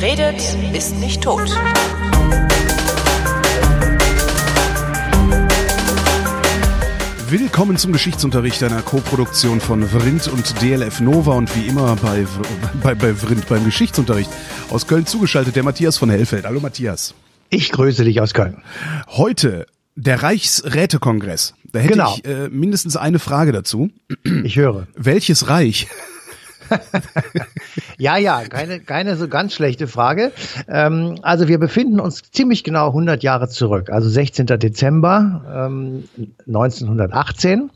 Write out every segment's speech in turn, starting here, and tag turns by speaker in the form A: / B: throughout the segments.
A: Wer redet, ist nicht tot.
B: Willkommen zum Geschichtsunterricht einer Koproduktion von Vrindt und DLF Nova und wie immer bei, bei, bei Vrindt beim Geschichtsunterricht. Aus Köln zugeschaltet der Matthias von Hellfeld. Hallo Matthias.
C: Ich grüße dich aus Köln.
B: Heute der Reichsrätekongress. Da hätte
C: Genau.
B: ich äh, mindestens eine Frage dazu.
C: Ich höre.
B: Welches Reich?
C: Ja, ja, keine, keine so ganz schlechte Frage. Ähm, also wir befinden uns ziemlich genau 100 Jahre zurück, also 16. Dezember ähm, 1918.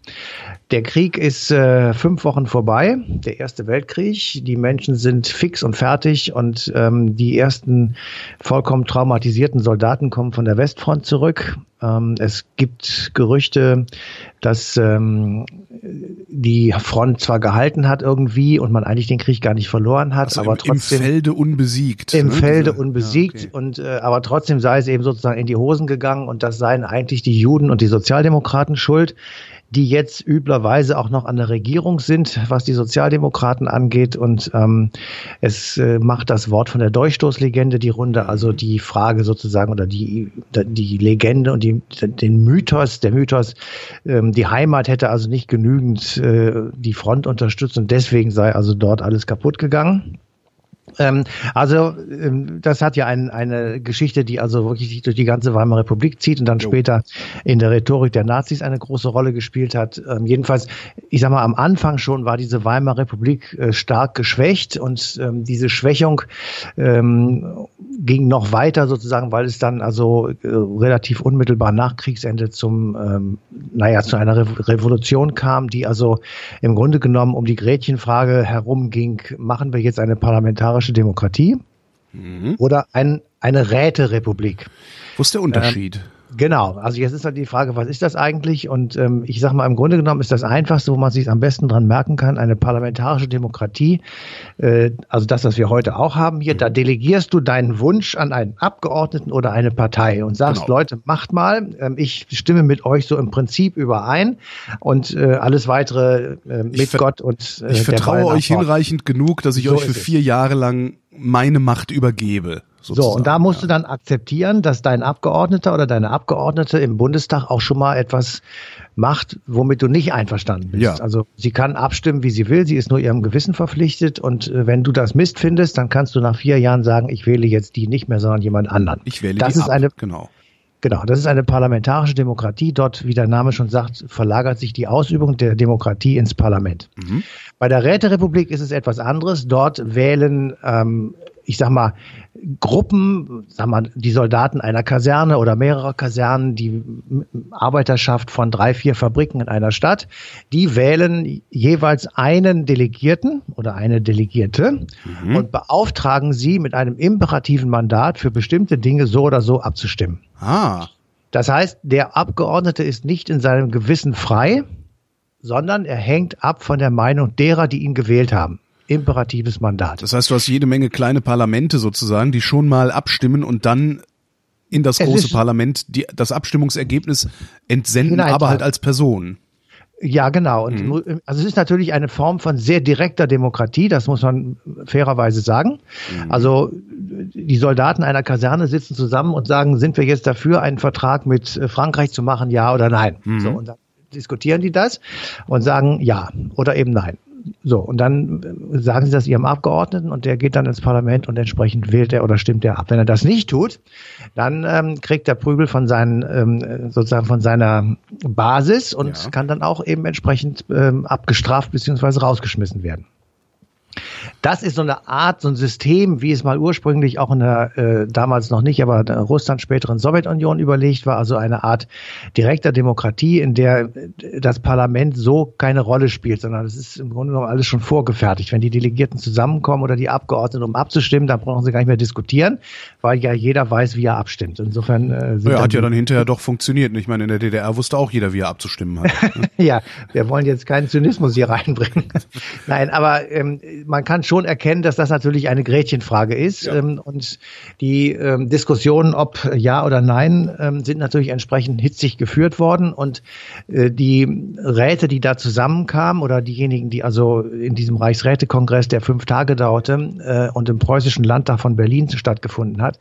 C: Der Krieg ist äh, fünf Wochen vorbei, der Erste Weltkrieg. Die Menschen sind fix und fertig und ähm, die ersten vollkommen traumatisierten Soldaten kommen von der Westfront zurück. Ähm, es gibt Gerüchte, dass ähm, die Front zwar gehalten hat irgendwie und man eigentlich den Krieg gar nicht verloren hat,
B: Also
C: aber
B: im,
C: trotzdem
B: Im Felde unbesiegt.
C: im
B: ne?
C: Felde unbesiegt
B: Ja, okay.
C: und äh, aber trotzdem sei es eben sozusagen in die Hosen gegangen und das seien eigentlich die Juden und die Sozialdemokraten schuld, die jetzt üblerweise auch noch an der Regierung sind, was die Sozialdemokraten angeht. Und ähm, es äh, macht das Wort von der Durchstoßlegende die Runde, also die Frage sozusagen oder die die Legende und die den Mythos, der Mythos, ähm, die Heimat hätte also nicht genügend äh, die Front unterstützt. Und deswegen sei also dort alles kaputt gegangen. Ähm, also ähm, das hat ja ein, eine Geschichte, die also wirklich sich durch die ganze Weimarer Republik zieht und dann
B: Jo.
C: später in der Rhetorik der Nazis eine große Rolle gespielt hat. Ähm, jedenfalls, ich sag mal, am Anfang schon war diese Weimarer Republik äh, stark geschwächt und ähm, diese Schwächung ähm, ging noch weiter sozusagen, weil es dann also äh, relativ unmittelbar nach Kriegsende zum, ähm, naja, zu einer Re Revolution kam, die also im Grunde genommen um die Gretchenfrage herumging, machen wir jetzt eine parlamentarische Demokratie
B: Mhm.
C: oder ein, eine Räterepublik?
B: Wo ist der Unterschied?
C: Genau, also jetzt ist halt die Frage, was ist das eigentlich? Und ähm, ich sage mal, im Grunde genommen ist das Einfachste, wo man sich am besten dran merken kann, eine parlamentarische Demokratie, äh, also das, was wir heute auch haben hier, da delegierst du deinen Wunsch an einen Abgeordneten oder eine Partei und sagst,
B: Genau.
C: Leute, macht mal, ähm, ich stimme mit euch so im Prinzip überein und äh, alles weitere äh, mit Gott und äh,
B: ich vertraue euch hinreichend genug, dass ich
C: So
B: euch für vier Jahre lang meine Macht übergebe.
C: So,
B: sozusagen.
C: und da musst du dann akzeptieren, dass dein Abgeordneter oder deine Abgeordnete im Bundestag auch schon mal etwas macht, womit du nicht einverstanden bist.
B: Ja.
C: Also sie kann abstimmen, wie sie will, sie ist nur ihrem Gewissen verpflichtet und äh, wenn du das Mist findest, dann kannst du nach vier Jahren sagen, ich wähle jetzt die nicht mehr, sondern jemand anderen.
B: ich wähle
C: das
B: die
C: ist
B: ab.
C: eine
B: genau.
C: Genau, das ist eine parlamentarische Demokratie. Dort, wie der Name schon sagt, verlagert sich die Ausübung der Demokratie ins Parlament.
B: Mhm.
C: Bei der Räterepublik ist es etwas anderes. Dort wählen, ähm, ich sag mal, Gruppen, sag mal, die Soldaten einer Kaserne oder mehrerer Kasernen, die Arbeiterschaft von drei, vier Fabriken in einer Stadt, die wählen jeweils einen Delegierten oder eine Delegierte und beauftragen sie mit einem imperativen Mandat für bestimmte Dinge so oder so abzustimmen.
B: Ah,
C: Das heißt, der Abgeordnete ist nicht in seinem Gewissen frei, sondern er hängt ab von der Meinung derer, die ihn gewählt haben. Imperatives Mandat.
B: das heißt, du hast jede Menge kleine Parlamente sozusagen, die schon mal abstimmen und dann in das
C: Es
B: große Parlament die, das Abstimmungsergebnis entsenden, aber halt als Person.
C: Ja, genau. Und mu- also es ist natürlich eine Form von sehr direkter Demokratie, das muss man fairerweise sagen. Also die Soldaten einer Kaserne sitzen zusammen und sagen, sind wir jetzt dafür, einen Vertrag mit äh, Frankreich zu machen, ja oder nein? So, und dann diskutieren die das und sagen ja oder eben nein. So, und dann äh, sagen sie das ihrem Abgeordneten und der geht dann ins Parlament und entsprechend wählt er oder stimmt er ab. Wenn er das nicht tut, dann ähm, kriegt er Prügel von seinen, ähm, sozusagen von seiner Basis und
B: Ja.
C: kann dann auch eben entsprechend ähm, abgestraft beziehungsweise rausgeschmissen werden. Das ist so eine Art, so ein System, wie es mal ursprünglich auch in der, äh, damals noch nicht, aber der Russland späteren Sowjetunion überlegt war, also eine Art direkter Demokratie, in der äh, das Parlament so keine Rolle spielt, sondern es ist im Grunde genommen alles schon vorgefertigt. Wenn die Delegierten zusammenkommen oder die Abgeordneten, um abzustimmen, dann brauchen sie gar nicht mehr diskutieren, weil ja jeder weiß, wie er abstimmt. Insofern äh,
B: Ja, hat ja dann hinterher doch funktioniert. Ich meine, in der DDR wusste auch jeder, wie er abzustimmen hat.
C: Ja, wir wollen jetzt keinen Zynismus hier reinbringen. Nein, aber ähm, man kann schon erkennen, dass das natürlich eine Gretchenfrage ist. Ja. Ähm, und die ähm, Diskussionen, ob ja oder nein, ähm, sind natürlich entsprechend hitzig geführt worden. Und äh, die Räte, die da zusammenkamen, oder diejenigen, die also in diesem Reichsrätekongress, der fünf Tage dauerte äh, und im preußischen Landtag von Berlin stattgefunden hat,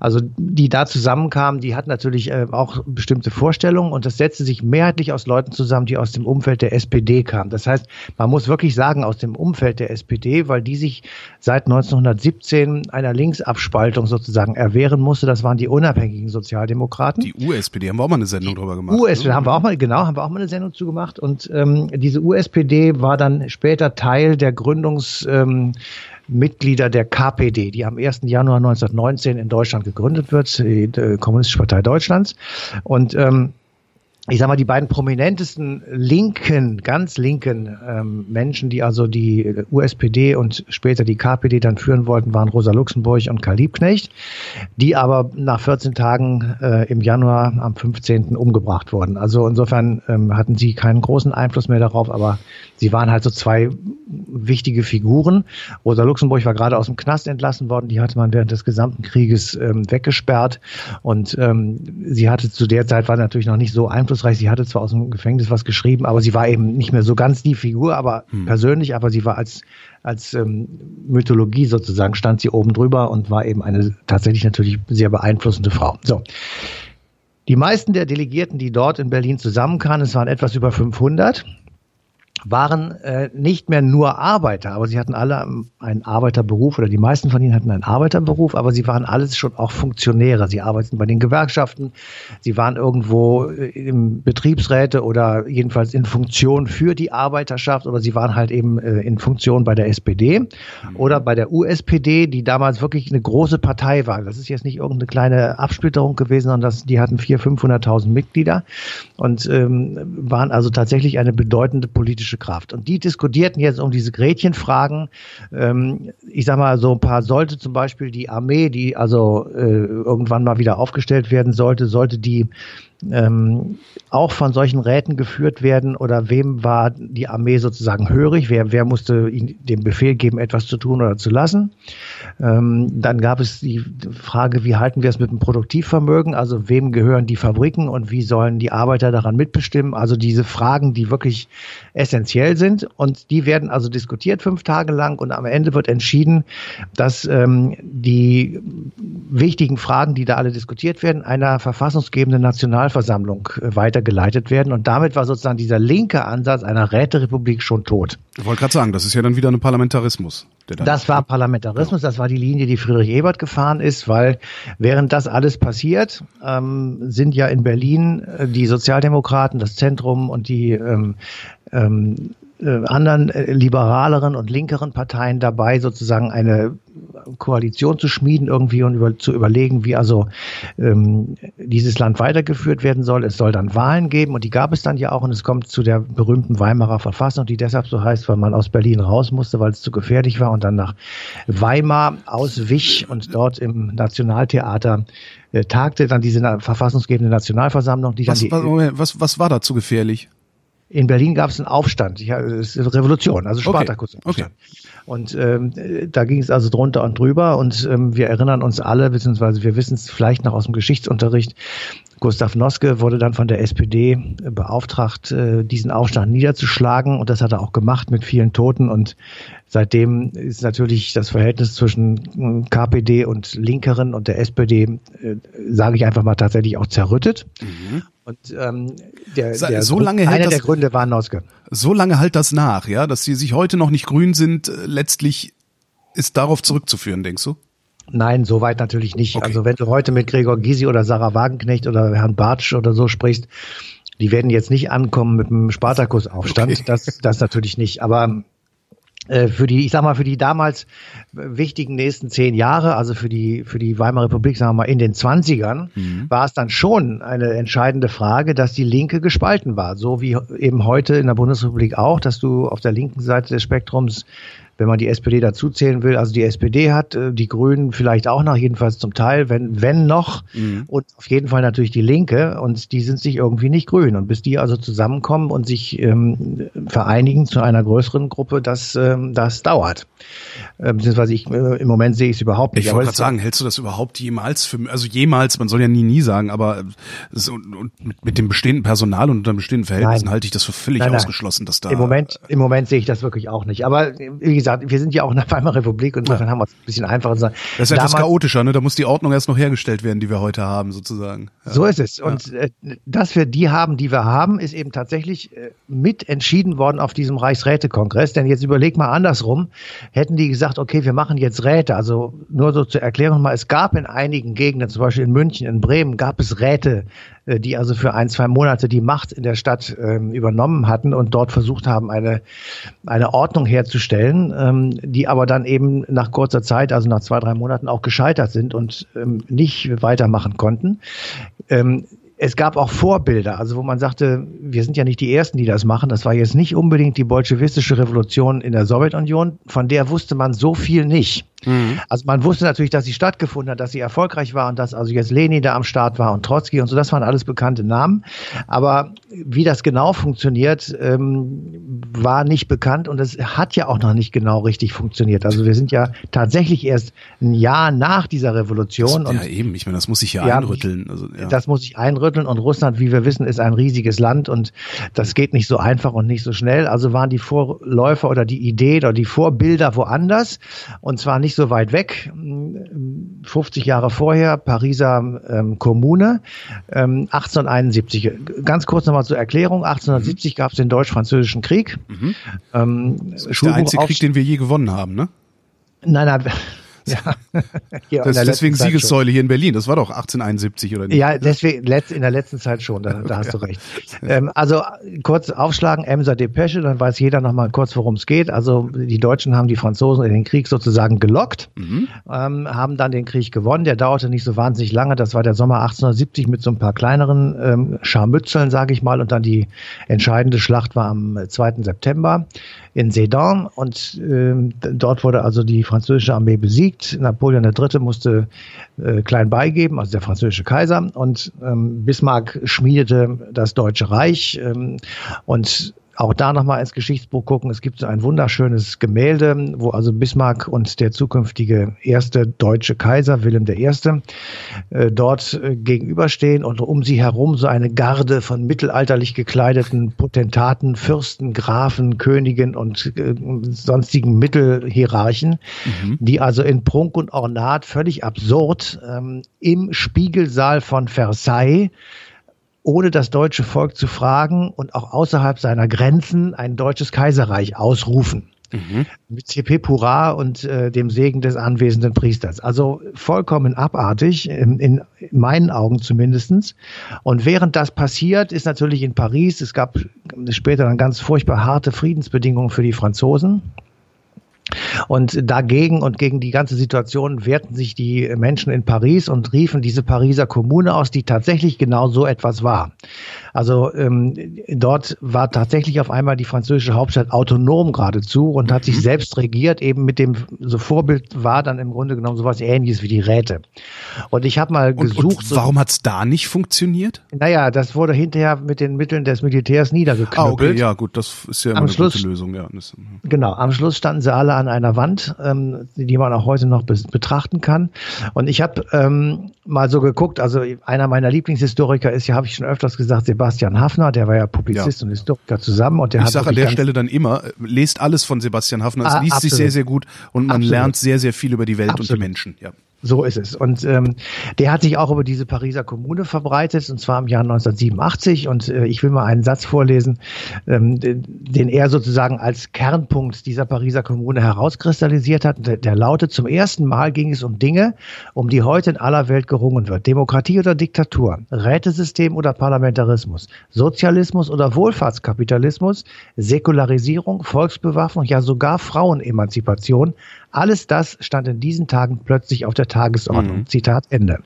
C: also die da zusammenkamen, die hatten natürlich äh, auch bestimmte Vorstellungen und das setzte sich mehrheitlich aus Leuten zusammen, die aus dem Umfeld der SPD kamen. Das heißt, man muss wirklich sagen, aus dem Umfeld der SPD, weil die sich seit 1917 einer Linksabspaltung sozusagen erwehren musste. Das waren die unabhängigen Sozialdemokraten.
B: Die USPD haben wir auch mal eine Sendung drüber gemacht.
C: USPD ne? haben wir auch mal, genau, haben wir auch mal eine Sendung zu gemacht. Und ähm, diese USPD war dann später Teil der Gründungs ähm, Mitglieder der KPD, die am 1. Januar 1919 in Deutschland gegründet wird, die Kommunistische Partei Deutschlands. Und ähm, ich sag mal, die beiden prominentesten linken, ganz linken ähm, Menschen, die also die USPD und später die KPD dann führen wollten, waren Rosa Luxemburg und Karl Liebknecht, die aber nach 14 Tagen äh, im Januar am 15. umgebracht wurden. Also insofern ähm, hatten sie keinen großen Einfluss mehr darauf, aber sie waren halt so zwei wichtige Figuren. Rosa Luxemburg war gerade aus dem Knast entlassen worden, die hatte man während des gesamten Krieges ähm, weggesperrt und ähm, sie hatte zu der Zeit war natürlich noch nicht so einflussreich. Sie hatte zwar aus dem Gefängnis was geschrieben, aber sie war eben nicht mehr so ganz die Figur, aber hm. persönlich, aber sie war als als ähm, Mythologie sozusagen stand sie oben drüber und war eben eine tatsächlich natürlich sehr beeinflussende Frau. So. Die meisten der Delegierten, die dort in Berlin zusammenkamen, es waren etwas über 500, waren äh, nicht mehr nur Arbeiter, aber sie hatten alle einen Arbeiterberuf oder die meisten von ihnen hatten einen Arbeiterberuf, aber sie waren alles schon auch Funktionäre. Sie arbeiteten bei den Gewerkschaften, sie waren irgendwo äh, im Betriebsräte oder jedenfalls in Funktion für die Arbeiterschaft oder sie waren halt eben äh, in Funktion bei der SPD mhm. oder bei der USPD, die damals wirklich eine große Partei war. Das ist jetzt nicht irgendeine kleine Absplitterung gewesen, sondern das, die hatten 400.000, 500.000 Mitglieder und ähm, waren also tatsächlich eine bedeutende politische politische Kraft. Und die diskutierten jetzt um diese Gretchenfragen. Ähm, ich sag mal, so ein paar sollte zum Beispiel die Armee, die also äh, irgendwann mal wieder aufgestellt werden sollte, sollte die ähm, auch von solchen Räten geführt werden? Oder wem war die Armee sozusagen hörig, wer, wer musste ihnen den Befehl geben, etwas zu tun oder zu lassen. Ähm, dann gab es die Frage, wie halten wir es mit dem Produktivvermögen, also wem gehören die Fabriken und wie sollen die Arbeiter daran mitbestimmen, also diese Fragen, die wirklich essentiell sind. Und die werden also diskutiert fünf Tage lang. Und am Ende wird entschieden, dass ähm, die wichtigen Fragen, die da alle diskutiert werden, einer verfassungsgebenden National Nationalversammlung äh, weitergeleitet werden. Und damit war sozusagen dieser linke Ansatz einer Räterepublik schon tot.
B: Ich wollte gerade sagen, das ist ja dann wieder ein Parlamentarismus.
C: das war Parlamentarismus, das war die Linie, die Friedrich Ebert gefahren ist, weil während das alles passiert, ähm, sind ja in Berlin äh, die Sozialdemokraten, das Zentrum und die ähm, ähm, äh, anderen äh, liberaleren und linkeren Parteien dabei, sozusagen eine Koalition zu schmieden irgendwie und über, zu überlegen, wie also ähm, dieses Land weitergeführt werden soll. Es soll dann Wahlen geben und die gab es dann ja auch und es kommt zu der berühmten Weimarer Verfassung, die deshalb so heißt, weil man aus Berlin raus musste, weil es zu gefährlich war und dann nach Weimar auswich und dort im Nationaltheater äh, tagte dann diese verfassungsgebende Nationalversammlung, die
B: was,
C: dann
B: die, was, was war da zu gefährlich?
C: In Berlin gab es einen Aufstand, es ist Revolution, also Spartakusaufstand. Okay. Und ähm, da ging es also drunter und drüber und ähm, wir erinnern uns alle, beziehungsweise wir wissen es vielleicht noch aus dem Geschichtsunterricht, Gustav Noske wurde dann von der SPD beauftragt, äh, diesen Aufstand niederzuschlagen und das hat er auch gemacht mit vielen Toten und seitdem ist natürlich das Verhältnis zwischen äh, KPD und Linkeren und der SPD, äh, sage ich einfach mal, tatsächlich auch zerrüttet. Mhm. Und ähm, der, der
B: so lange
C: einer das, der Gründe war Noske.
B: So lange halt das nach, ja, dass sie sich heute noch nicht grün sind, letztlich ist darauf zurückzuführen, denkst du?
C: Nein, soweit natürlich nicht. Okay. Also wenn du heute mit Gregor Gysi oder Sarah Wagenknecht oder Herrn Bartsch oder so sprichst, die werden jetzt nicht ankommen mit einem Spartakusaufstand. Okay. Das, das natürlich nicht. Aber äh, für die, ich sag mal, für die damals wichtigen nächsten zehn Jahre, also für die, für die Weimarer Republik, sagen wir mal, in den Zwanzigern, mhm. war es dann schon eine entscheidende Frage, dass die Linke gespalten war. So wie eben heute in der Bundesrepublik auch, dass du auf der linken Seite des Spektrums wenn man die SPD dazuzählen will. Also die SPD hat, äh, die Grünen vielleicht auch noch, jedenfalls zum Teil, wenn, wenn noch. Mhm. Und auf jeden Fall natürlich die Linke. Und die sind sich irgendwie nicht grün. Und bis die also zusammenkommen und sich ähm, vereinigen zu einer größeren Gruppe, das, ähm, das dauert. Äh, beziehungsweise ich, äh, im Moment sehe ich es überhaupt nicht.
B: Ich wollte gerade sagen, hältst du das überhaupt jemals für, also jemals, man soll ja nie, nie sagen, aber so, und mit, mit dem bestehenden Personal und unter bestehenden Verhältnissen nein. halte ich das für völlig nein, nein. ausgeschlossen, dass da.
C: Im Moment, im Moment sehe ich das wirklich auch nicht. Aber wie gesagt, wir sind ja auch in der Weimarer Republik und insofern ja. haben wir es ein bisschen einfacher.
B: Das ist etwas chaotischer, ne? Da muss die Ordnung erst noch hergestellt werden, die wir heute haben, sozusagen.
C: Ja. So ist es. Und äh, dass wir die haben, die wir haben, ist eben tatsächlich äh, mit entschieden worden auf diesem Reichsrätekongress. Denn jetzt überleg mal andersrum. Hätten die gesagt, okay, wir machen jetzt Räte. Also nur so zur Erklärung mal, es gab in einigen Gegenden, zum Beispiel in München, in Bremen, gab es Räte, die also für ein, zwei Monate die Macht in der Stadt ähm, übernommen hatten und dort versucht haben, eine, eine Ordnung herzustellen, ähm, die aber dann eben nach kurzer Zeit, also nach zwei, drei Monaten auch gescheitert sind und ähm, nicht weitermachen konnten. Ähm, es gab auch Vorbilder, also wo man sagte, wir sind ja nicht die Ersten, die das machen. Das war jetzt nicht unbedingt die bolschewistische Revolution in der Sowjetunion, von der wusste man so viel nicht. Mhm. Also man wusste natürlich, dass sie stattgefunden hat, dass sie erfolgreich war und dass also jetzt Lenin da am Start war und Trotzki und so, das waren alles bekannte Namen. Aber wie das genau funktioniert, ähm, war nicht bekannt und es hat ja auch noch nicht genau richtig funktioniert. Also wir sind ja tatsächlich erst ein Jahr nach dieser Revolution.
B: Das,
C: und,
B: ja, eben, ich meine, das muss sich ja, ja einrütteln. Also,
C: ja. Das muss sich einrütteln und Russland, wie wir wissen, ist ein riesiges Land und das geht nicht so einfach und nicht so schnell. Also waren die Vorläufer oder die Idee oder die Vorbilder woanders und zwar nicht so weit weg, 50 Jahre vorher, Pariser ähm, Kommune, ähm, 1871. Ganz kurz nochmal zur Erklärung, 1870 mhm. gab es den Deutsch-Französischen Krieg.
B: Mhm. Ähm, das ist der einzige Krieg, den wir je gewonnen haben, ne?
C: Nein, nein,
B: ja. ja das deswegen Siegessäule hier in Berlin. Das war doch 1871 oder nicht?
C: Ja, deswegen in der letzten Zeit schon. Da, da hast ja. du recht. Ähm, also kurz aufschlagen, Emser Depesche, dann weiß jeder noch mal kurz, worum es geht. Also die Deutschen haben die Franzosen in den Krieg sozusagen gelockt, mhm. ähm, haben dann den Krieg gewonnen. Der dauerte nicht so wahnsinnig lange. Das war der Sommer 1870 mit so ein paar kleineren ähm, Scharmützeln, sage ich mal. Und dann die entscheidende Schlacht war am 2. September in Sedan und äh, dort wurde also die französische Armee besiegt. Napoleon III. musste äh, klein beigeben, also der französische Kaiser und ähm, Bismarck schmiedete das Deutsche Reich ähm, und auch da nochmal ins Geschichtsbuch gucken. Es gibt so ein wunderschönes Gemälde, wo also Bismarck und der zukünftige erste deutsche Kaiser Wilhelm I. Äh, dort äh, gegenüberstehen und um sie herum so eine Garde von mittelalterlich gekleideten Potentaten, Fürsten, Grafen, Königen und äh, sonstigen Mittelhierarchen, mhm. die also in Prunk und Ornat völlig absurd ähm, im Spiegelsaal von Versailles ohne das deutsche Volk zu fragen und auch außerhalb seiner Grenzen ein deutsches Kaiserreich ausrufen. Mhm. Mit CP Pura und äh, dem Segen des anwesenden Priesters. Also vollkommen abartig, in, in meinen Augen zumindestens. Und während das passiert, ist natürlich in Paris, es gab später dann ganz furchtbar harte Friedensbedingungen für die Franzosen. Und dagegen und gegen die ganze Situation wehrten sich die Menschen in Paris und riefen diese Pariser Kommune aus, die tatsächlich genau so etwas war. Also ähm, dort war tatsächlich auf einmal die französische Hauptstadt autonom geradezu und hat sich mhm. selbst regiert, eben mit dem, so Vorbild war dann im Grunde genommen sowas ähnliches wie die Räte. Und ich habe mal und, gesucht.
B: Und warum hat es da nicht funktioniert?
C: Naja, das wurde hinterher mit den Mitteln des Militärs niedergeknüppelt. Ah, okay,
B: ja gut, das ist ja immer am eine Schluss, gute Lösung. Ja. Das,
C: genau, am Schluss standen sie alle an einer Wand, ähm, die man auch heute noch betrachten kann. Und ich habe ähm, mal so geguckt, also einer meiner Lieblingshistoriker ist ja, habe ich schon öfters gesagt, Sebastian Hafner, der war ja Publizist ja. und Historiker zusammen und der.
B: Ich sage an der Stelle dann immer, lest alles von Sebastian Hafner. Es ah, liest absolut. sich sehr, sehr gut und man absolut. lernt sehr, sehr viel über die Welt absolut. und die Menschen. Ja.
C: So ist es. Und ähm, der hat sich auch über diese Pariser Kommune verbreitet, und zwar im Jahr 1987. Und äh, ich will mal einen Satz vorlesen, ähm, den, den er sozusagen als Kernpunkt dieser Pariser Kommune herauskristallisiert hat. Der, der lautet, zum ersten Mal ging es um Dinge, um die heute in aller Welt gerungen wird. Demokratie oder Diktatur, Rätesystem oder Parlamentarismus, Sozialismus oder Wohlfahrtskapitalismus, Säkularisierung, Volksbewaffnung, ja sogar Frauenemanzipation, alles das stand in diesen Tagen plötzlich auf der Tagesordnung. Mhm. Zitat Ende.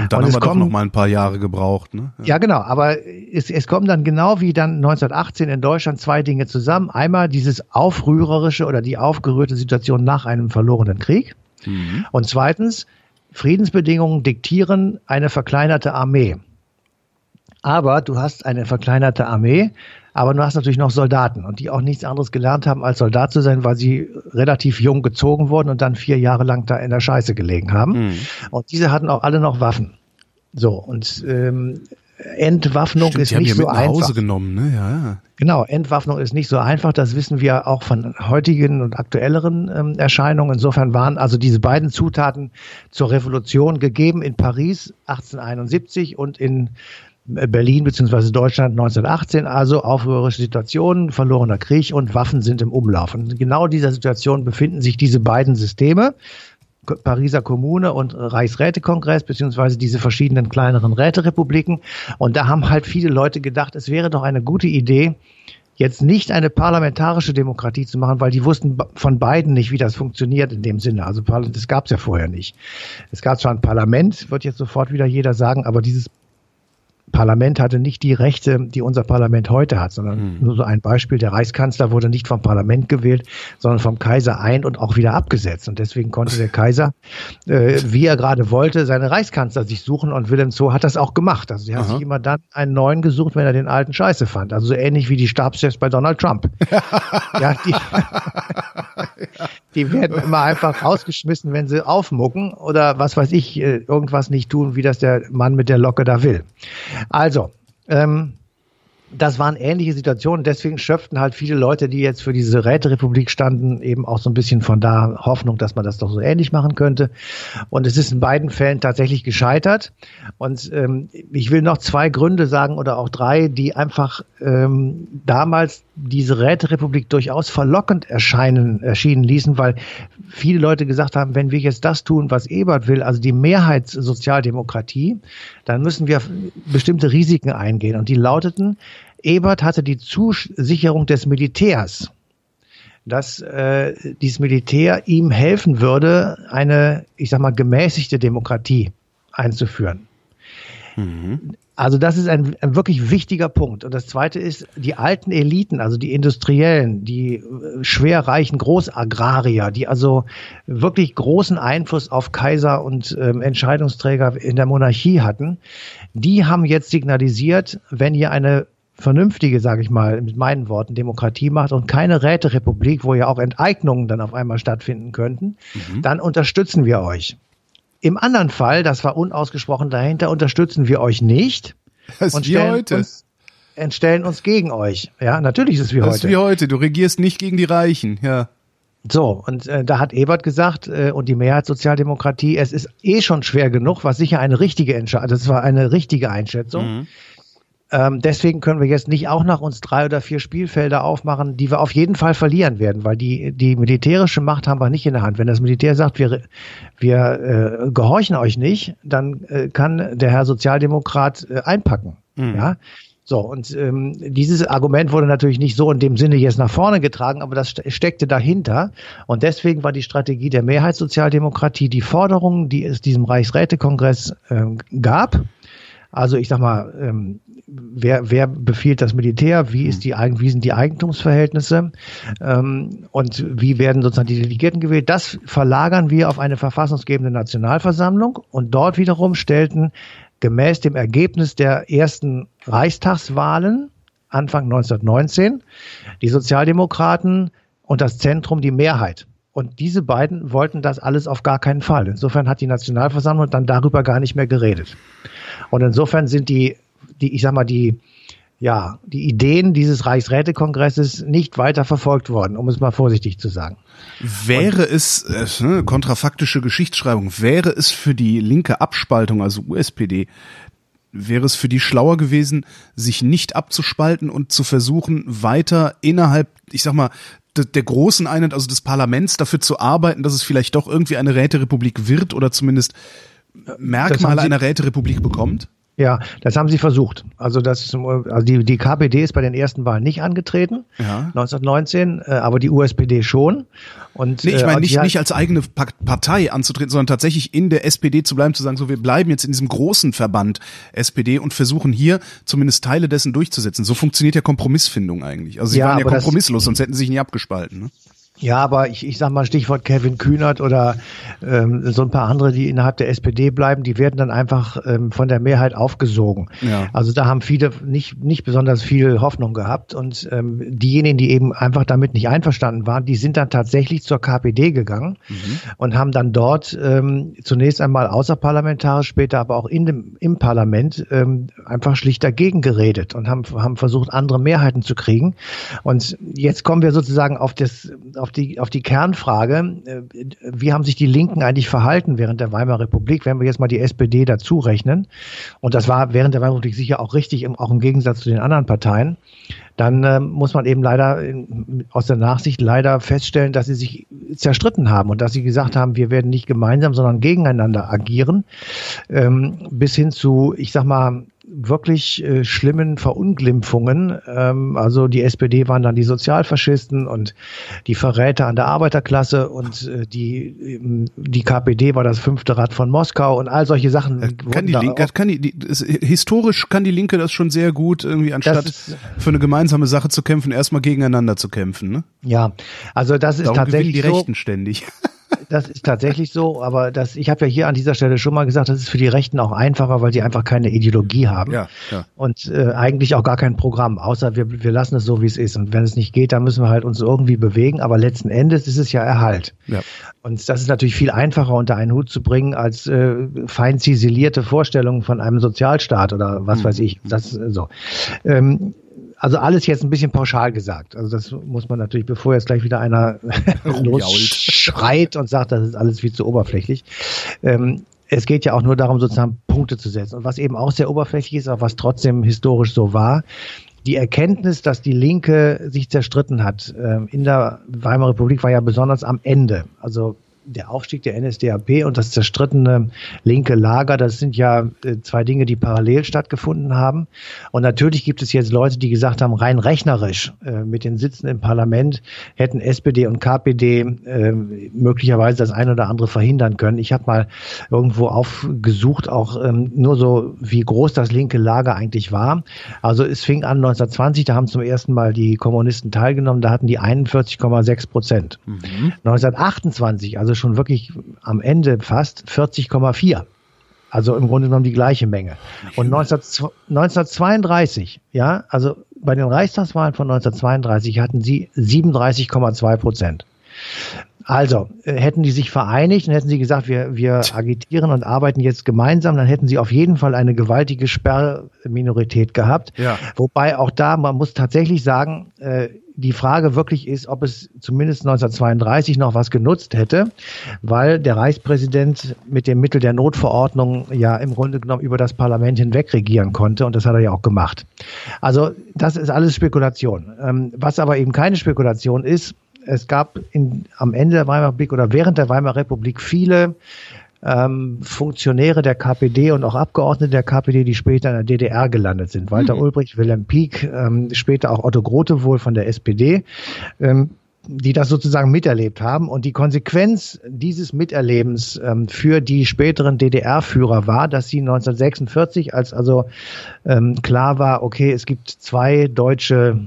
B: Und dann und haben wir kommen, doch noch mal ein paar Jahre gebraucht. Ne?
C: Ja. ja, genau. Aber es, es kommen dann genau wie dann 1918 in Deutschland zwei Dinge zusammen. Einmal dieses aufrührerische oder die aufgerührte Situation nach einem verlorenen Krieg. Mhm. Und zweitens, Friedensbedingungen diktieren eine verkleinerte Armee. Aber du hast eine verkleinerte Armee, aber du hast natürlich noch Soldaten und die auch nichts anderes gelernt haben, als Soldat zu sein, weil sie relativ jung gezogen wurden und dann vier Jahre lang da in der Scheiße gelegen haben. Mhm. Und diese hatten auch alle noch Waffen. So, und ähm, Entwaffnung Stimmt, ist nicht so einfach. Hause
B: genommen, ne? Ja, ja.
C: Genau, Entwaffnung ist nicht so einfach. Das wissen wir auch von heutigen und aktuelleren ähm, Erscheinungen. Insofern waren also diese beiden Zutaten zur Revolution gegeben in Paris 1871 und in Berlin bzw. Deutschland 1918, also aufrührerische Situationen, verlorener Krieg und Waffen sind im Umlauf. Und in genau dieser Situation befinden sich diese beiden Systeme. Pariser Kommune und Reichsrätekongress, beziehungsweise diese verschiedenen kleineren Räterepubliken. Und da haben halt viele Leute gedacht, es wäre doch eine gute Idee, jetzt nicht eine parlamentarische Demokratie zu machen, weil die wussten von beiden nicht, wie das funktioniert in dem Sinne. Also das gab es ja vorher nicht. Es gab zwar ein Parlament, wird jetzt sofort wieder jeder sagen, aber dieses Parlament hatte nicht die Rechte, die unser Parlament heute hat, sondern hm. nur so ein Beispiel. Der Reichskanzler wurde nicht vom Parlament gewählt, sondern vom Kaiser ein und auch wieder abgesetzt. Und deswegen konnte der Kaiser, äh, wie er gerade wollte, seine Reichskanzler sich suchen. Und Wilhelm II hat das auch gemacht. Also er hat sich immer dann einen neuen gesucht, wenn er den alten Scheiße fand. Also so ähnlich wie die Stabschefs bei Donald Trump. ja, die, die werden immer einfach rausgeschmissen, wenn sie aufmucken oder was weiß ich, äh, irgendwas nicht tun, wie das der Mann mit der Locke da will. Also, ähm, das waren ähnliche Situationen. Deswegen schöpften halt viele Leute, die jetzt für diese Räterepublik standen, eben auch so ein bisschen von da Hoffnung, dass man das doch so ähnlich machen könnte. Und es ist in beiden Fällen tatsächlich gescheitert. Und ähm, ich will noch zwei Gründe sagen oder auch drei, die einfach ähm, damals diese Räterepublik durchaus verlockend erscheinen, erschienen ließen, weil viele Leute gesagt haben, wenn wir jetzt das tun, was Ebert will, also die Mehrheitssozialdemokratie, dann müssen wir bestimmte Risiken eingehen. Und die lauteten, Ebert hatte die Zusicherung des Militärs, dass äh, dieses Militär ihm helfen würde, eine, ich sag mal, gemäßigte Demokratie einzuführen. Mhm. Also das ist ein, ein, wirklich wichtiger Punkt. Und das Zweite ist, die alten Eliten, also die Industriellen, die äh, schwerreichen Großagrarier, die also wirklich großen Einfluss auf Kaiser und ähm, Entscheidungsträger in der Monarchie hatten, die haben jetzt signalisiert, wenn ihr eine vernünftige, sage ich mal, mit meinen Worten, Demokratie macht und keine Räterepublik, wo ja auch Enteignungen dann auf einmal stattfinden könnten, mhm. dann unterstützen wir euch. Im anderen Fall, das war unausgesprochen dahinter, unterstützen wir euch nicht
B: das und stellen heute.
C: uns stellen uns gegen euch. Ja, natürlich ist es wie das heute. Das
B: ist wie heute. Du regierst nicht gegen die Reichen. Ja.
C: So, und äh, da hat Ebert gesagt, äh, und die Mehrheitssozialdemokratie, es ist eh schon schwer genug, was sicher eine richtige Entscheidung, das war eine richtige Einschätzung. Mhm. Ähm, deswegen können wir jetzt nicht auch nach uns drei oder vier Spielfelder aufmachen, die wir auf jeden Fall verlieren werden, weil die, die militärische Macht haben wir nicht in der Hand. Wenn das Militär sagt, wir, wir äh, gehorchen euch nicht, dann äh, kann der Herr Sozialdemokrat äh, einpacken. Mhm. Ja. So, und ähm, dieses Argument wurde natürlich nicht so in dem Sinne jetzt nach vorne getragen, aber das steckte dahinter. Und deswegen war die Strategie der Mehrheitssozialdemokratie die Forderungen, die es diesem Reichsrätekongress äh, gab, also ich sag mal, ähm, wer, wer befiehlt das Militär, wie, ist die, wie sind die Eigentumsverhältnisse ähm, und wie werden sozusagen die Delegierten gewählt. Das verlagern wir auf eine verfassungsgebende Nationalversammlung und dort wiederum stellten gemäß dem Ergebnis der ersten Reichstagswahlen Anfang 1919 die Sozialdemokraten und das Zentrum die Mehrheit. Und diese beiden wollten das alles auf gar keinen Fall. Insofern hat die Nationalversammlung dann darüber gar nicht mehr geredet. Und insofern sind die die, ich sag mal, die, ja, die Ideen dieses Reichsrätekongresses nicht weiter verfolgt worden, um es mal vorsichtig zu sagen.
B: Wäre Und, es, äh, kontrafaktische Geschichtsschreibung, wäre es für die linke Abspaltung, also USPD, wäre es für die schlauer gewesen, sich nicht abzuspalten und zu versuchen, weiter innerhalb, ich sag mal, der großen Einheit, also des Parlaments, dafür zu arbeiten, dass es vielleicht doch irgendwie eine Räterepublik wird oder zumindest Merkmale einer Räterepublik bekommt?
C: Ja, das haben sie versucht. Also das, also die, die KPD ist bei den ersten Wahlen nicht angetreten, ja. 1919, äh, aber die USPD schon.
B: Und, nee, ich meine äh, nicht, nicht als eigene Partei anzutreten, sondern tatsächlich in der SPD zu bleiben, zu sagen, so wir bleiben jetzt in diesem großen Verband SPD und versuchen hier zumindest Teile dessen durchzusetzen. So funktioniert ja Kompromissfindung eigentlich. Also sie ja, waren ja kompromisslos, sonst hätten sie sich nie abgespalten. Ne?
C: Ja, aber ich, ich sag mal Stichwort Kevin Kühnert oder ähm, so ein paar andere, die innerhalb der SPD bleiben, die werden dann einfach ähm, von der Mehrheit aufgesogen. Ja. Also da haben viele nicht, nicht besonders viel Hoffnung gehabt und ähm, diejenigen, die eben einfach damit nicht einverstanden waren, die sind dann tatsächlich zur KPD gegangen mhm. und haben dann dort ähm, zunächst einmal außerparlamentarisch, später aber auch in dem, im Parlament ähm, einfach schlicht dagegen geredet und haben, haben versucht, andere Mehrheiten zu kriegen. Und jetzt kommen wir sozusagen auf das, auf auf die, auf die Kernfrage, äh, wie haben sich die Linken eigentlich verhalten während der Weimarer Republik, wenn wir jetzt mal die SPD dazu rechnen, und das war während der Weimarer Republik sicher auch richtig, auch im Gegensatz zu den anderen Parteien, dann äh, muss man eben leider in, aus der Nachsicht leider feststellen, dass sie sich zerstritten haben und dass sie gesagt haben, wir werden nicht gemeinsam, sondern gegeneinander agieren, ähm, bis hin zu, ich sag mal, wirklich äh, schlimmen Verunglimpfungen. Ähm, also die SPD waren dann die Sozialfaschisten und die Verräter an der Arbeiterklasse und äh, die, ähm, die KPD war das fünfte Rad von Moskau und all solche Sachen.
B: Äh, kann die Linke, kann die, die ist, historisch kann die Linke das schon sehr gut, irgendwie anstatt ist, für eine gemeinsame Sache zu kämpfen, erstmal gegeneinander zu kämpfen. Ne?
C: Ja, also das ist Darum tatsächlich
B: die Rechten ständig.
C: Das ist tatsächlich so, aber das, ich habe ja hier an dieser Stelle schon mal gesagt, das ist für die Rechten auch einfacher, weil sie einfach keine Ideologie haben ja, ja. und äh, eigentlich auch gar kein Programm, außer wir, wir lassen es so, wie es ist. Und wenn es nicht geht, dann müssen wir halt uns irgendwie bewegen, aber letzten Endes ist es ja Erhalt. Ja. Und das ist natürlich viel einfacher unter einen Hut zu bringen, als äh, fein ziselierte Vorstellungen von einem Sozialstaat oder was mhm. weiß ich. Das so. Ähm, also alles jetzt ein bisschen pauschal gesagt. Also das muss man natürlich, bevor jetzt gleich wieder einer losschreit und sagt, das ist alles viel zu oberflächlich. Ähm, es geht ja auch nur darum, sozusagen Punkte zu setzen. Und was eben auch sehr oberflächlich ist, aber was trotzdem historisch so war, die Erkenntnis, dass die Linke sich zerstritten hat äh, in der Weimarer Republik, war ja besonders am Ende. Also der Aufstieg der NSDAP und das zerstrittene linke Lager, das sind ja äh, zwei Dinge, die parallel stattgefunden haben. Und natürlich gibt es jetzt Leute, die gesagt haben, rein rechnerisch äh, mit den Sitzen im Parlament hätten SPD und KPD äh, möglicherweise das eine oder andere verhindern können. Ich habe mal irgendwo aufgesucht, auch ähm, nur so, wie groß das linke Lager eigentlich war. Also es fing an 1920, da haben zum ersten Mal die Kommunisten teilgenommen, da hatten die 41,6 Prozent. Mhm. 1928, also schon wirklich am Ende fast 40,4. Also im Grunde genommen die gleiche Menge. Und 19, 1932, ja, also bei den Reichstagswahlen von 1932 hatten sie 37,2 Prozent. Also, äh, hätten die sich vereinigt und hätten sie gesagt, wir, wir agitieren und arbeiten jetzt gemeinsam, dann hätten sie auf jeden Fall eine gewaltige Sperrminorität gehabt. Ja. Wobei auch da, man muss tatsächlich sagen, äh, die Frage wirklich ist, ob es zumindest 1932 noch was genutzt hätte, weil der Reichspräsident mit dem Mittel der Notverordnung ja im Grunde genommen über das Parlament hinweg regieren konnte und das hat er ja auch gemacht. Also das ist alles Spekulation. Ähm, was aber eben keine Spekulation ist, es gab in, am Ende der Weimarer Republik oder während der Weimarer Republik viele ähm, Funktionäre der KPD und auch Abgeordnete der KPD, die später in der DDR gelandet sind. Walter mhm. Ulbricht, Wilhelm Pieck, ähm, später auch Otto Grote wohl von der SPD. Ähm, die das sozusagen miterlebt haben. Und die Konsequenz dieses Miterlebens ähm, für die späteren DDR-Führer war, dass sie 1946, als also ähm, klar war, okay, es gibt zwei deutsche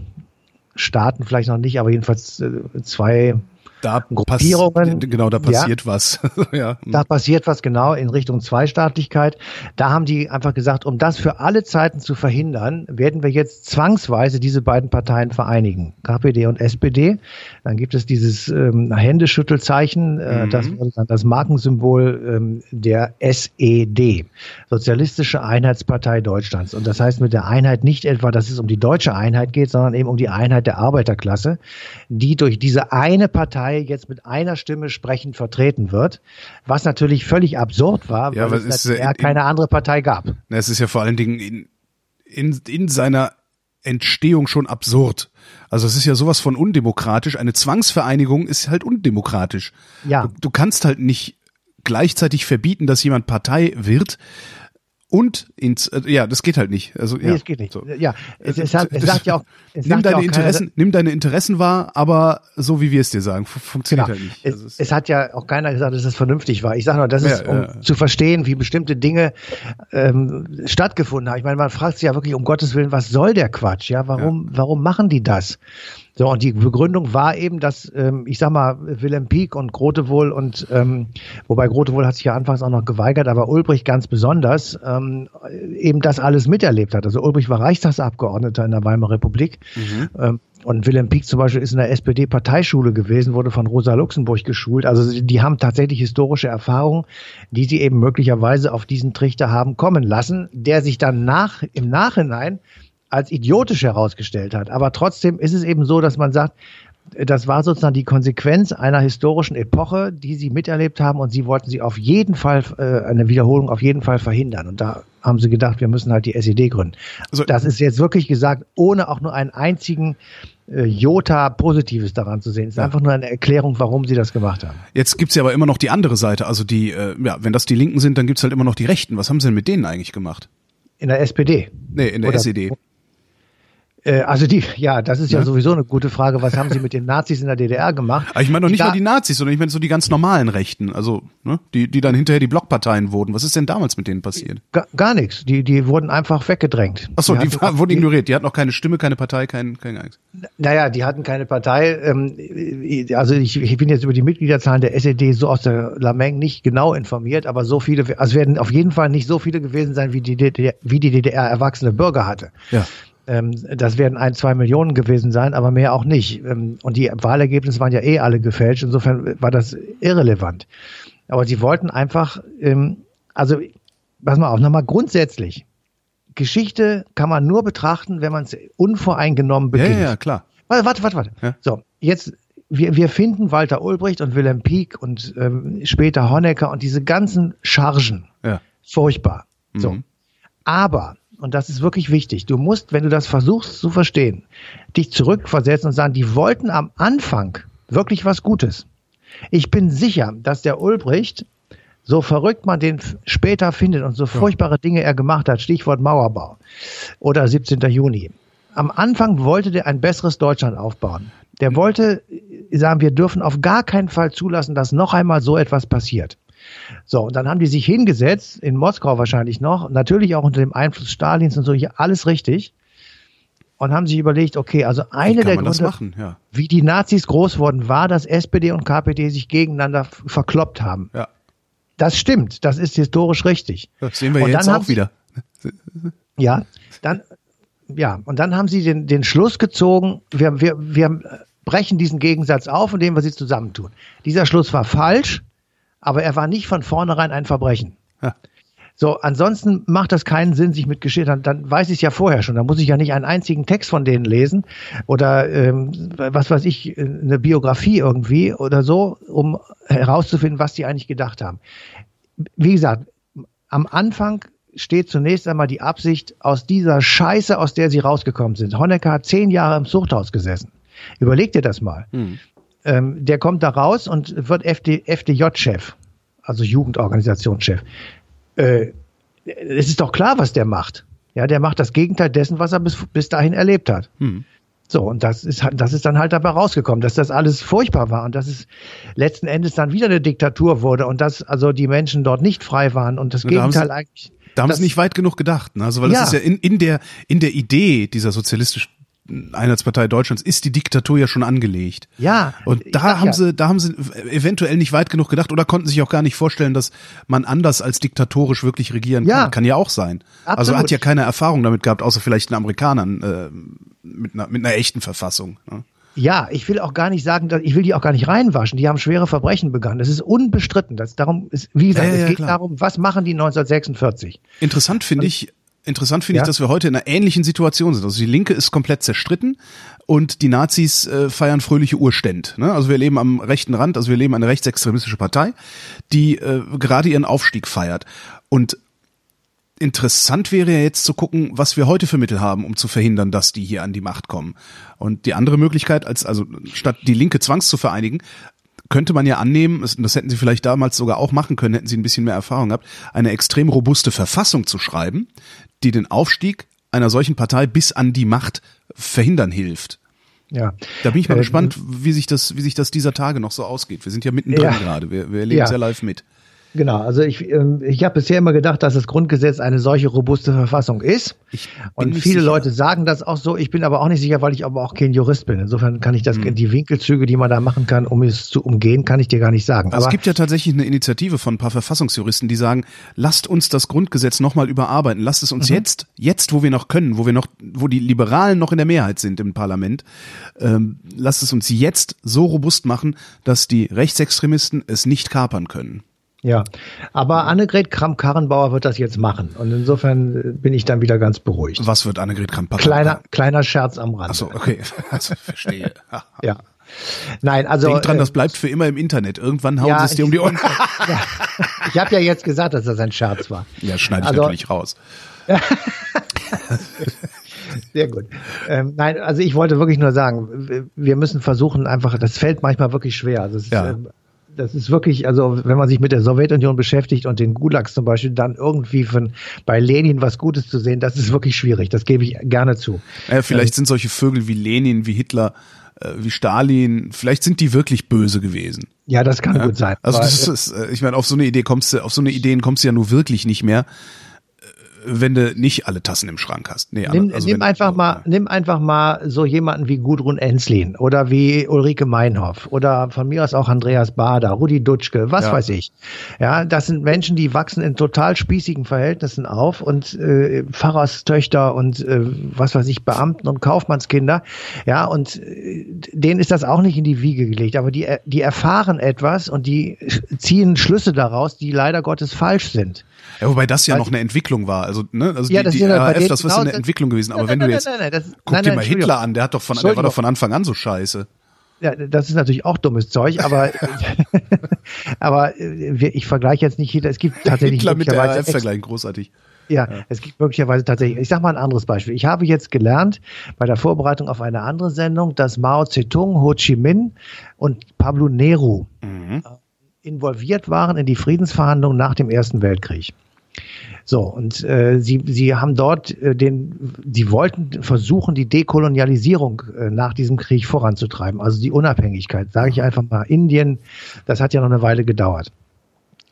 C: Staaten, vielleicht noch nicht, aber jedenfalls äh, zwei
B: da Gruppierungen. Genau, da passiert
C: ja,
B: was.
C: ja. Da passiert was genau in Richtung Zweistaatlichkeit. Da haben die einfach gesagt, um das für alle Zeiten zu verhindern, werden wir jetzt zwangsweise diese beiden Parteien vereinigen, KPD und SPD. Dann gibt es dieses ähm, Händeschüttelzeichen, äh, mhm. das dann das Markensymbol ähm, der SED, Sozialistische Einheitspartei Deutschlands. Und das heißt mit der Einheit nicht etwa, dass es um die deutsche Einheit geht, sondern eben um die Einheit der Arbeiterklasse, die durch diese eine Partei Partei jetzt mit einer Stimme sprechend vertreten wird, was natürlich völlig absurd war,
B: ja, weil
C: es ja keine andere Partei gab.
B: Es ist ja vor allen Dingen in, in, in seiner Entstehung schon absurd. Also es ist ja sowas von undemokratisch. Eine Zwangsvereinigung ist halt undemokratisch. Ja. Du, du kannst halt nicht gleichzeitig verbieten, dass jemand Partei wird und ins, äh, ja, das geht halt nicht. Also,
C: Nee,
B: ja,
C: es geht nicht.
B: So.
C: Ja, es, es, hat, es sagt ja auch, es
B: nimm
C: sagt ja
B: deine
C: auch keiner-
B: Interessen, nimm deine Interessen wahr, aber so wie wir es dir sagen, fu- funktioniert
C: Genau.
B: halt nicht.
C: Es,
B: Also es-
C: es hat ja auch keiner gesagt, dass das vernünftig war. Ich sage nur, das
B: Ja,
C: ist, um
B: ja.
C: zu verstehen, wie bestimmte Dinge ähm, stattgefunden haben. Ich meine, man fragt sich ja wirklich um Gottes Willen, was soll der Quatsch? Ja, warum, warum machen die das? So, und die Begründung war eben, dass, ähm, ich sag mal, Willem Pieck und Grotewohl und, ähm, wobei Grotewohl hat sich ja anfangs auch noch geweigert, aber Ulbricht ganz besonders, ähm, eben das alles miterlebt hat. Also Ulbricht war Reichstagsabgeordneter in der Weimarer Republik. Ähm, und Willem Pieck zum Beispiel ist in der SPD-Parteischule gewesen, wurde von Rosa Luxemburg geschult. Also die- die haben tatsächlich historische Erfahrungen, die sie eben möglicherweise auf diesen Trichter haben kommen lassen, der sich dann nach, im Nachhinein als idiotisch herausgestellt hat. Aber trotzdem ist es eben so, dass man sagt, das war sozusagen die Konsequenz einer historischen Epoche, die sie miterlebt haben und sie wollten sie auf jeden Fall, äh, eine Wiederholung auf jeden Fall verhindern. Und da haben sie gedacht, wir müssen halt die SED gründen.
B: Also-
C: das ist jetzt wirklich gesagt, ohne auch nur einen einzigen äh, Jota Positives daran zu sehen. Es ist einfach nur eine Erklärung, warum sie das gemacht haben.
B: Jetzt gibt's ja aber immer noch die andere Seite. Also die, äh, ja, wenn das die Linken sind, dann gibt's halt immer noch die Rechten. Was haben sie denn mit denen eigentlich gemacht?
C: In der SPD.
B: Nee, in der
C: Oder-
B: SED.
C: Äh, also die, ja, das ist ja,
B: Ja.
C: sowieso eine gute Frage. Was haben sie mit den Nazis in der DDR gemacht?
B: Aber ich meine doch nicht
C: Da-
B: mal die Nazis, sondern ich meine so die ganz normalen Rechten, also ne, die, die dann hinterher die Blockparteien wurden. Was ist denn damals mit denen passiert?
C: Gar, gar nichts. Die, die wurden einfach weggedrängt.
B: Ach so, die,
C: hatten-
B: wurden ignoriert. Die hatten noch keine Stimme, keine Partei, kein, kein Angst.
C: Naja, die hatten keine Partei. Ähm, also ich, ich bin jetzt über die Mitgliederzahlen der SED so aus der Lameng nicht genau informiert, aber so viele, also es werden auf jeden Fall nicht so viele gewesen sein, wie die DDR, wie die DDR erwachsene Bürger hatte.
B: Ja.
C: Ähm, das werden ein, zwei Millionen gewesen sein, aber mehr auch nicht. Ähm, und die Wahlergebnisse waren ja eh alle gefälscht. Insofern war das irrelevant. Aber sie wollten einfach, ähm, also pass mal auf, nochmal grundsätzlich. Geschichte kann man nur betrachten, wenn man es unvoreingenommen beginnt.
B: ja, ja, klar.
C: Warte, warte, warte. warte.
B: Ja.
C: So, jetzt, wir, wir finden Walter Ulbricht und Wilhelm Pieck und ähm, später Honecker und diese ganzen Chargen
B: Ja.
C: furchtbar. So.
B: Mhm.
C: Aber, und das ist wirklich wichtig, du musst, wenn du das versuchst zu verstehen, dich zurückversetzen und sagen, die wollten am Anfang wirklich was Gutes. Ich bin sicher, dass der Ulbricht, so verrückt man den später findet und so furchtbare Dinge er gemacht hat, Stichwort Mauerbau oder 17. Juni. Am Anfang wollte der ein besseres Deutschland aufbauen. Der wollte äh, sagen, wir dürfen auf gar keinen Fall zulassen, dass noch einmal so etwas passiert. So, und dann haben die sich hingesetzt, in Moskau wahrscheinlich noch, natürlich auch unter dem Einfluss Stalins und so, hier alles richtig. Und haben sich überlegt, okay, also eine der Gründe?
B: Ja.
C: wie die Nazis groß wurden, war, dass SPD und KPD sich gegeneinander verkloppt haben.
B: Ja.
C: Das stimmt, das ist historisch richtig.
B: Das sehen wir
C: Und
B: jetzt auch wieder.
C: Ja, dann, ja, und dann haben sie den, den Schluss gezogen, wir, wir, wir brechen diesen Gegensatz auf, indem wir sie zusammentun. Dieser Schluss war falsch, aber er war nicht von vornherein ein Verbrechen.
B: Ja.
C: So, ansonsten macht das keinen Sinn, sich mit Geschichte, dann, dann weiß ich es ja vorher schon, dann muss ich ja nicht einen einzigen Text von denen lesen oder ähm, was weiß ich, eine Biografie irgendwie oder so, um herauszufinden, was die eigentlich gedacht haben. Wie gesagt, am Anfang steht zunächst einmal die Absicht aus dieser Scheiße, aus der sie rausgekommen sind. Honecker hat zehn Jahre im Zuchthaus gesessen. Überleg dir das mal. Ähm, der kommt da raus und wird FD, FDJ-Chef, also Jugendorganisationschef. Äh, es ist doch klar, was der macht. Ja, der macht das Gegenteil dessen, was er bis, bis dahin erlebt hat.
B: Hm.
C: So, und das ist, das ist dann halt dabei rausgekommen, dass das alles furchtbar war und dass es letzten Endes dann wieder eine Diktatur wurde und dass also die Menschen dort nicht frei waren und das
B: Ja, da haben
C: Gegenteil eigentlich.
B: Da haben sie nicht weit genug gedacht. Ne? Also weil
C: Ja.
B: das ist ja in, in der in der Idee dieser sozialistischen Einheitspartei Deutschlands ist die Diktatur ja schon angelegt.
C: Ja,
B: Und da haben
C: ja.
B: sie, da haben sie eventuell nicht weit genug gedacht oder konnten sich auch gar nicht vorstellen, dass man anders als diktatorisch wirklich regieren
C: Ja.
B: kann. Kann ja auch sein. Also
C: Absolut.
B: hat ja keine Erfahrung damit gehabt, außer vielleicht den Amerikanern äh, mit, einer, mit einer echten Verfassung. Ne?
C: Ja, ich will auch gar nicht sagen, ich will die auch gar nicht reinwaschen. Die haben schwere Verbrechen begangen. Das ist unbestritten. Das darum ist, wie gesagt,
B: Ja,
C: es geht
B: klar.
C: darum, was machen die 1946?
B: Interessant finde ich, interessant finde
C: Ja.
B: ich, dass wir heute in einer ähnlichen Situation sind. Also die Linke ist komplett zerstritten und die Nazis äh, feiern fröhliche Urständ. Ne? Also wir leben am rechten Rand, also wir leben eine rechtsextremistische Partei, die äh, gerade ihren Aufstieg feiert. Und interessant wäre ja jetzt zu gucken, was wir heute für Mittel haben, um zu verhindern, dass die hier an die Macht kommen. Und die andere Möglichkeit, als also statt die Linke zwangs zu vereinigen, könnte man ja annehmen, das hätten sie vielleicht damals sogar auch machen können, hätten sie ein bisschen mehr Erfahrung gehabt, eine extrem robuste Verfassung zu schreiben, die den Aufstieg einer solchen Partei bis an die Macht verhindern hilft.
C: Ja.
B: Da bin ich mal
C: Äh,
B: gespannt, wie sich das, wie sich das dieser Tage noch so ausgeht. Wir sind ja mittendrin
C: Ja.
B: gerade. Wir, wir erleben
C: Ja.
B: es ja live mit.
C: Genau, also ich, ähm, ich habe bisher immer gedacht, dass das Grundgesetz eine solche robuste Verfassung ist. Und viele
B: sicher.
C: Leute sagen das auch so. Ich bin aber auch nicht sicher, weil ich aber auch kein Jurist bin. Insofern kann ich das,
B: Hm.
C: die Winkelzüge, die man da machen kann, um es zu umgehen, kann ich dir gar nicht sagen.
B: Also
C: aber
B: es gibt ja tatsächlich eine Initiative von ein paar Verfassungsjuristen, die sagen, lasst uns das Grundgesetz nochmal überarbeiten, lasst es uns
C: Mhm.
B: jetzt, jetzt, wo wir noch können, wo wir noch, wo die Liberalen noch in der Mehrheit sind im Parlament, ähm, lasst es uns jetzt so robust machen, dass die Rechtsextremisten es nicht kapern können.
C: Ja, aber Annegret Kramp-Karrenbauer wird das jetzt machen. Und insofern äh, bin ich dann wieder ganz beruhigt.
B: Was wird Annegret kramp
C: Kleiner, kleiner Scherz am Rand.
B: Achso, okay. Also, verstehe.
C: Ja. Nein, also.
B: Denk dran,
C: äh,
B: das bleibt für immer im Internet. Irgendwann hauen
C: ja,
B: sie es dir um die Ohren.
C: ja, ich habe ja jetzt gesagt, dass das ein Scherz war.
B: Ja, schneide ich
C: Also-
B: natürlich raus.
C: Sehr gut. Ähm, nein, also ich wollte wirklich nur sagen, wir- müssen versuchen, einfach, das fällt manchmal wirklich schwer. Also es ist,
B: Ja.
C: ähm, das ist wirklich, also wenn man sich mit der Sowjetunion beschäftigt und den Gulags zum Beispiel, dann irgendwie von, bei Lenin was Gutes zu sehen, das ist wirklich schwierig. Das gebe ich gerne zu.
B: Ja, vielleicht sind solche Vögel wie Lenin, wie Hitler, äh, wie Stalin, vielleicht sind die wirklich böse gewesen.
C: Ja, das kann gut sein.
B: Also das ist, äh, ich meine, auf so eine Idee kommst du, auf so eine Ideen kommst du ja nur wirklich nicht mehr, äh, wenn du nicht alle Tassen im Schrank hast. Nee,
C: Nimm,
B: also
C: nimm einfach
B: so,
C: mal,
B: ja.
C: nimm einfach mal so jemanden wie Gudrun Enslin oder wie Ulrike Meinhoff oder von mir aus auch Andreas Bader, Rudi Dutschke, was
B: Ja.
C: weiß ich. Ja, das sind Menschen, die wachsen in total spießigen Verhältnissen auf und äh, Pfarrerstöchter und äh, was weiß ich, Beamten und Kaufmannskinder. Ja, und äh, denen ist das auch nicht in die Wiege gelegt, aber die, die erfahren etwas und die ziehen Schlüsse daraus, die leider Gottes falsch sind.
B: Ja, wobei das ja noch eine Entwicklung war. Also, ne, also
C: Ja,
B: die,
C: das
B: die
C: ja bei
B: RAF,
C: denen
B: das war
C: genau
B: eine Entwicklung gewesen. Aber
C: Nein,
B: wenn
C: nein,
B: du jetzt,
C: nein, das-
B: guck dir mal. Hitler an, der hat doch von, der war doch von Anfang an so scheiße.
C: Ja, das ist natürlich auch dummes Zeug, aber, aber ich vergleiche jetzt nicht Hitler. Es gibt tatsächlich
B: Hitler mit der RAF vergleichen, großartig.
C: Ja, es gibt möglicherweise tatsächlich. Ich sage mal ein anderes Beispiel. Ich habe jetzt gelernt bei der Vorbereitung auf eine andere Sendung, dass Mao Zedong, Ho Chi Minh und Pablo Neru
B: Mhm.
C: Involviert waren in die Friedensverhandlungen nach dem Ersten Weltkrieg. So, und äh, sie, sie haben dort äh, den, sie wollten versuchen, die Dekolonialisierung äh, nach diesem Krieg voranzutreiben, also die Unabhängigkeit, sage ich einfach mal. Indien, das hat ja noch eine Weile gedauert.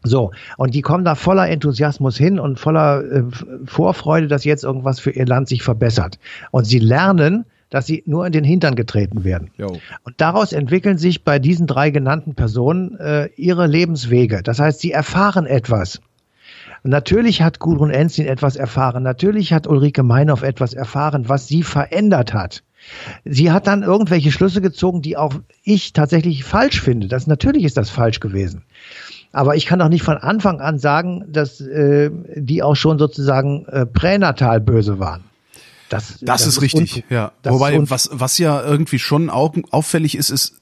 C: So, und die kommen da voller Enthusiasmus hin und voller äh, Vorfreude, dass jetzt irgendwas für ihr Land sich verbessert. Und sie lernen, dass sie nur in den Hintern getreten werden.
B: Jo.
C: Und daraus entwickeln sich bei diesen drei genannten Personen äh, ihre Lebenswege. Das heißt, sie erfahren etwas. Natürlich hat Gudrun Enzin etwas erfahren. Natürlich hat Ulrike Meinhoff etwas erfahren, was sie verändert hat. Sie hat dann irgendwelche Schlüsse gezogen, die auch ich tatsächlich falsch finde. Das natürlich ist das falsch gewesen. Aber ich kann doch nicht von Anfang an sagen, dass äh, die auch schon sozusagen äh, pränatal böse waren. Das,
B: Das, ist richtig, ja.
C: Das
B: Wobei, was, was ja irgendwie schon au auffällig ist, ist,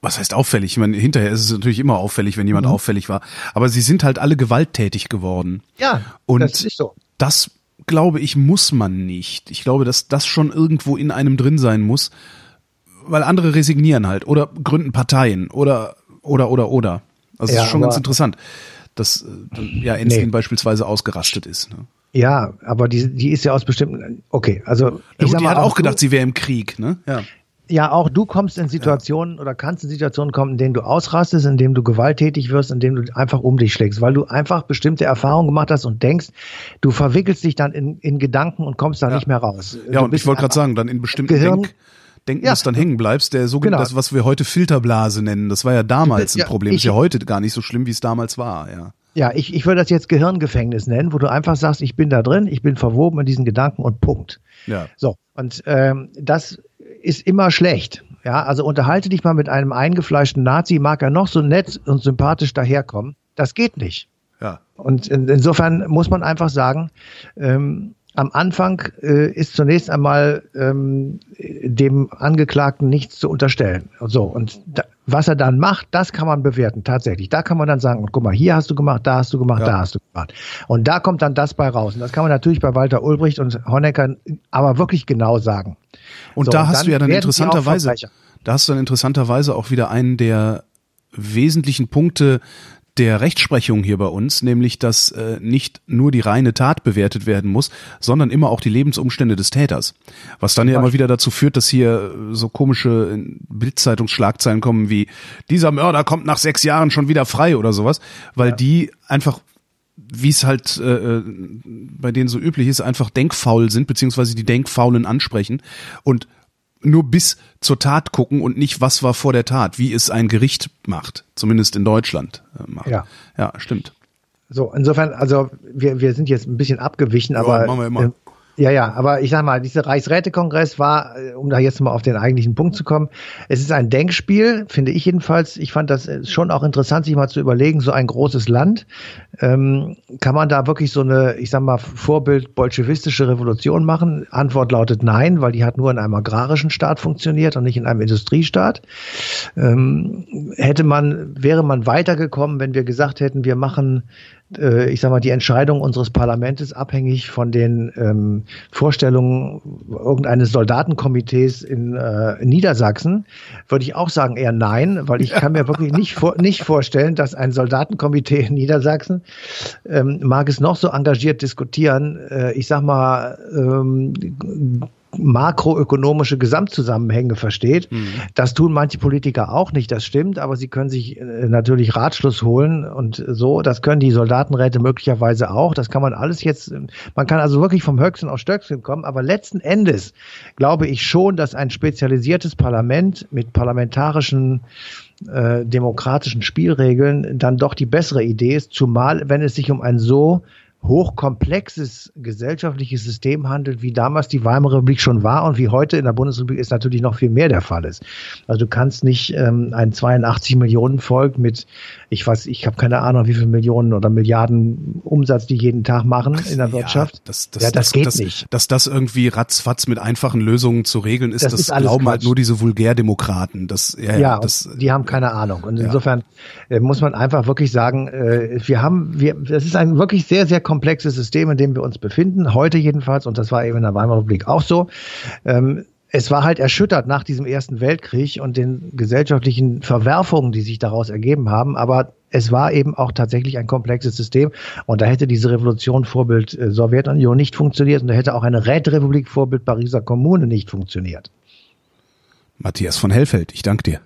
B: was heißt auffällig? Ich meine, hinterher ist es natürlich immer auffällig, wenn jemand
C: Mhm.
B: auffällig war. Aber sie sind halt alle gewalttätig geworden.
C: Ja,
B: Und
C: das ist so.
B: Das, glaube ich, muss man nicht. Ich glaube, dass das schon irgendwo in einem drin sein muss, weil andere resignieren halt oder gründen Parteien oder, oder, oder, oder. Also
C: Ja,
B: das ist schon ganz interessant, dass äh, ja Enslin
C: Nee.
B: beispielsweise ausgerastet ist. Ne?
C: Ja, aber die, die ist ja aus bestimmten. Okay, also
B: Ja,
C: ich
B: gut,
C: sag
B: die
C: mal,
B: hat auch
C: du-
B: gedacht, sie wäre im Krieg, ne? Ja.
C: Ja, auch du kommst in Situationen oder kannst in Situationen kommen, in denen du ausrastest, in denen du gewalttätig wirst, in denen du einfach um dich schlägst, weil du einfach bestimmte Erfahrungen gemacht hast und denkst, du verwickelst dich dann in, in Gedanken und kommst da
B: Ja.
C: nicht mehr raus.
B: Ja,
C: Du
B: und
C: bist
B: ich wollte gerade sagen, dann in bestimmten
C: Gehirn-
B: Denk
C: Ja.
B: Denkmustern hängen bleibst, der sogenannte,
C: Genau.
B: das, was wir heute Filterblase nennen, das war ja damals ein
C: Ja,
B: Problem, ist
C: ich-
B: ja heute gar nicht so schlimm, wie es damals war, ja.
C: Ja, ich, ich würde das jetzt Gehirngefängnis nennen, wo du einfach sagst, ich bin da drin, ich bin verwoben in diesen Gedanken und Punkt.
B: Ja.
C: So, und ähm, das ist immer schlecht. Ja, also unterhalte dich mal mit einem eingefleischten Nazi, mag er noch so nett und sympathisch daherkommen. Das geht nicht.
B: Ja.
C: Und in, insofern muss man einfach sagen, ähm, am Anfang äh, ist zunächst einmal ähm, dem Angeklagten nichts zu unterstellen. So, und da, was er dann macht, das kann man bewerten, tatsächlich. Da kann man dann sagen, guck mal, hier hast du gemacht, da hast du gemacht,
B: Ja.
C: da hast du gemacht. Und da kommt dann das bei raus. Und das kann man natürlich bei Walter Ulbricht und Honecker aber wirklich genau sagen.
B: Und
C: So,
B: da hast du ja dann interessanterweise, da hast du dann interessanterweise auch wieder einen, der wesentlichen Punkte der Rechtsprechung hier bei uns, nämlich dass äh, nicht nur die reine Tat bewertet werden muss, sondern immer auch die Lebensumstände des Täters. Was dann ja immer wieder dazu führt, dass hier so komische Bildzeitungsschlagzeilen kommen wie dieser Mörder kommt nach sechs Jahren schon wieder frei oder sowas, weil ja. die einfach wie es halt äh, äh, bei denen so üblich ist, einfach denkfaul sind, beziehungsweise die Denkfaulen ansprechen und nur bis zur Tat gucken und nicht, was war vor der Tat, wie es ein Gericht macht, zumindest in Deutschland äh, macht.
C: Ja,
B: ja stimmt.
C: So, insofern, also wir, wir sind jetzt ein bisschen abgewichen, ja, aber machen wir immer. Ja, ja, aber ich sag mal, dieser Reichsrätekongress war, äh, um da jetzt mal auf den eigentlichen Punkt zu kommen, es ist ein Denkspiel, finde ich jedenfalls. Ich fand das äh, schon auch interessant, sich mal zu überlegen, so ein großes Land, ähm, kann man da wirklich so eine, ich sag mal, Vorbild bolschewistische Revolution machen? Antwort lautet nein, weil die hat nur in einem agrarischen Staat funktioniert und nicht in einem Industriestaat. Ähm, hätte man, wäre man weitergekommen, wenn wir gesagt hätten, wir machen äh, ich sage mal, die Entscheidung unseres Parlaments abhängig von den ähm, Vorstellungen irgendeines Soldatenkomitees in, äh, in Niedersachsen, würde ich auch sagen eher nein, weil ich kann mir wirklich nicht, vor, nicht vorstellen, dass ein Soldatenkomitee in Niedersachsen ähm, mag es noch so engagiert diskutieren, äh, ich sag mal, ähm, makroökonomische Gesamtzusammenhänge versteht. Mhm. Das tun manche Politiker auch nicht, das stimmt, aber sie können sich äh, natürlich Ratschluss holen und so, das können die Soldatenräte möglicherweise auch. Das kann man alles jetzt, man kann also wirklich vom Höchsten auf Stöckchen kommen, aber letzten Endes glaube ich schon, dass ein spezialisiertes Parlament mit parlamentarischen äh, demokratischen Spielregeln dann doch die bessere Idee ist, zumal wenn es sich um ein so hochkomplexes gesellschaftliches System handelt, wie damals die Weimarer Republik schon war und wie heute in der Bundesrepublik ist natürlich noch viel mehr der Fall ist. Also du kannst nicht ähm, ein 82 Millionen Volk mit, ich weiß, ich habe keine Ahnung, wie viele Millionen oder Milliarden Umsatz die jeden Tag machen in der Wirtschaft. Ja,
B: das, das, ja, das, das geht nicht. Dass das irgendwie ratzfatz mit einfachen Lösungen zu regeln ist, das, ist glauben halt nur diese Vulgärdemokraten. Das,
C: ja, ja das, die haben keine Ahnung. Und insofern äh, muss man einfach wirklich sagen, äh, wir haben, wir, das ist ein wirklich sehr, sehr komplexes System, in dem wir uns befinden, heute jedenfalls, und das war eben in der Weimarer Republik auch so. Ähm, es war halt erschüttert nach diesem Ersten Weltkrieg und den gesellschaftlichen Verwerfungen, die sich daraus ergeben haben. Aber es war eben auch tatsächlich ein komplexes System. Und da hätte diese Revolution Vorbild äh, Sowjetunion nicht funktioniert und da hätte auch eine Räterepublik Vorbild Pariser Kommune nicht funktioniert.
B: Matthias von Hellfeld, ich danke dir.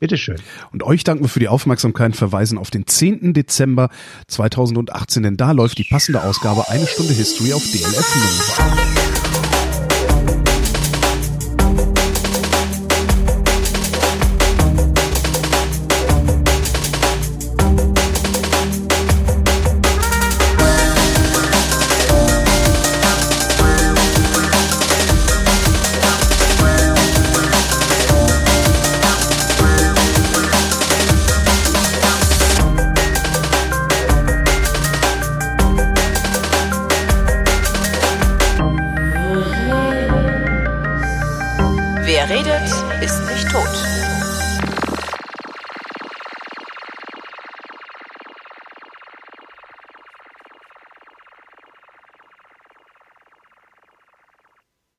C: Bitteschön.
B: Und euch danken wir für die Aufmerksamkeit, verweisen auf den 10. Dezember 2018, denn da läuft die passende Ausgabe Eine Stunde History auf DLF Nova.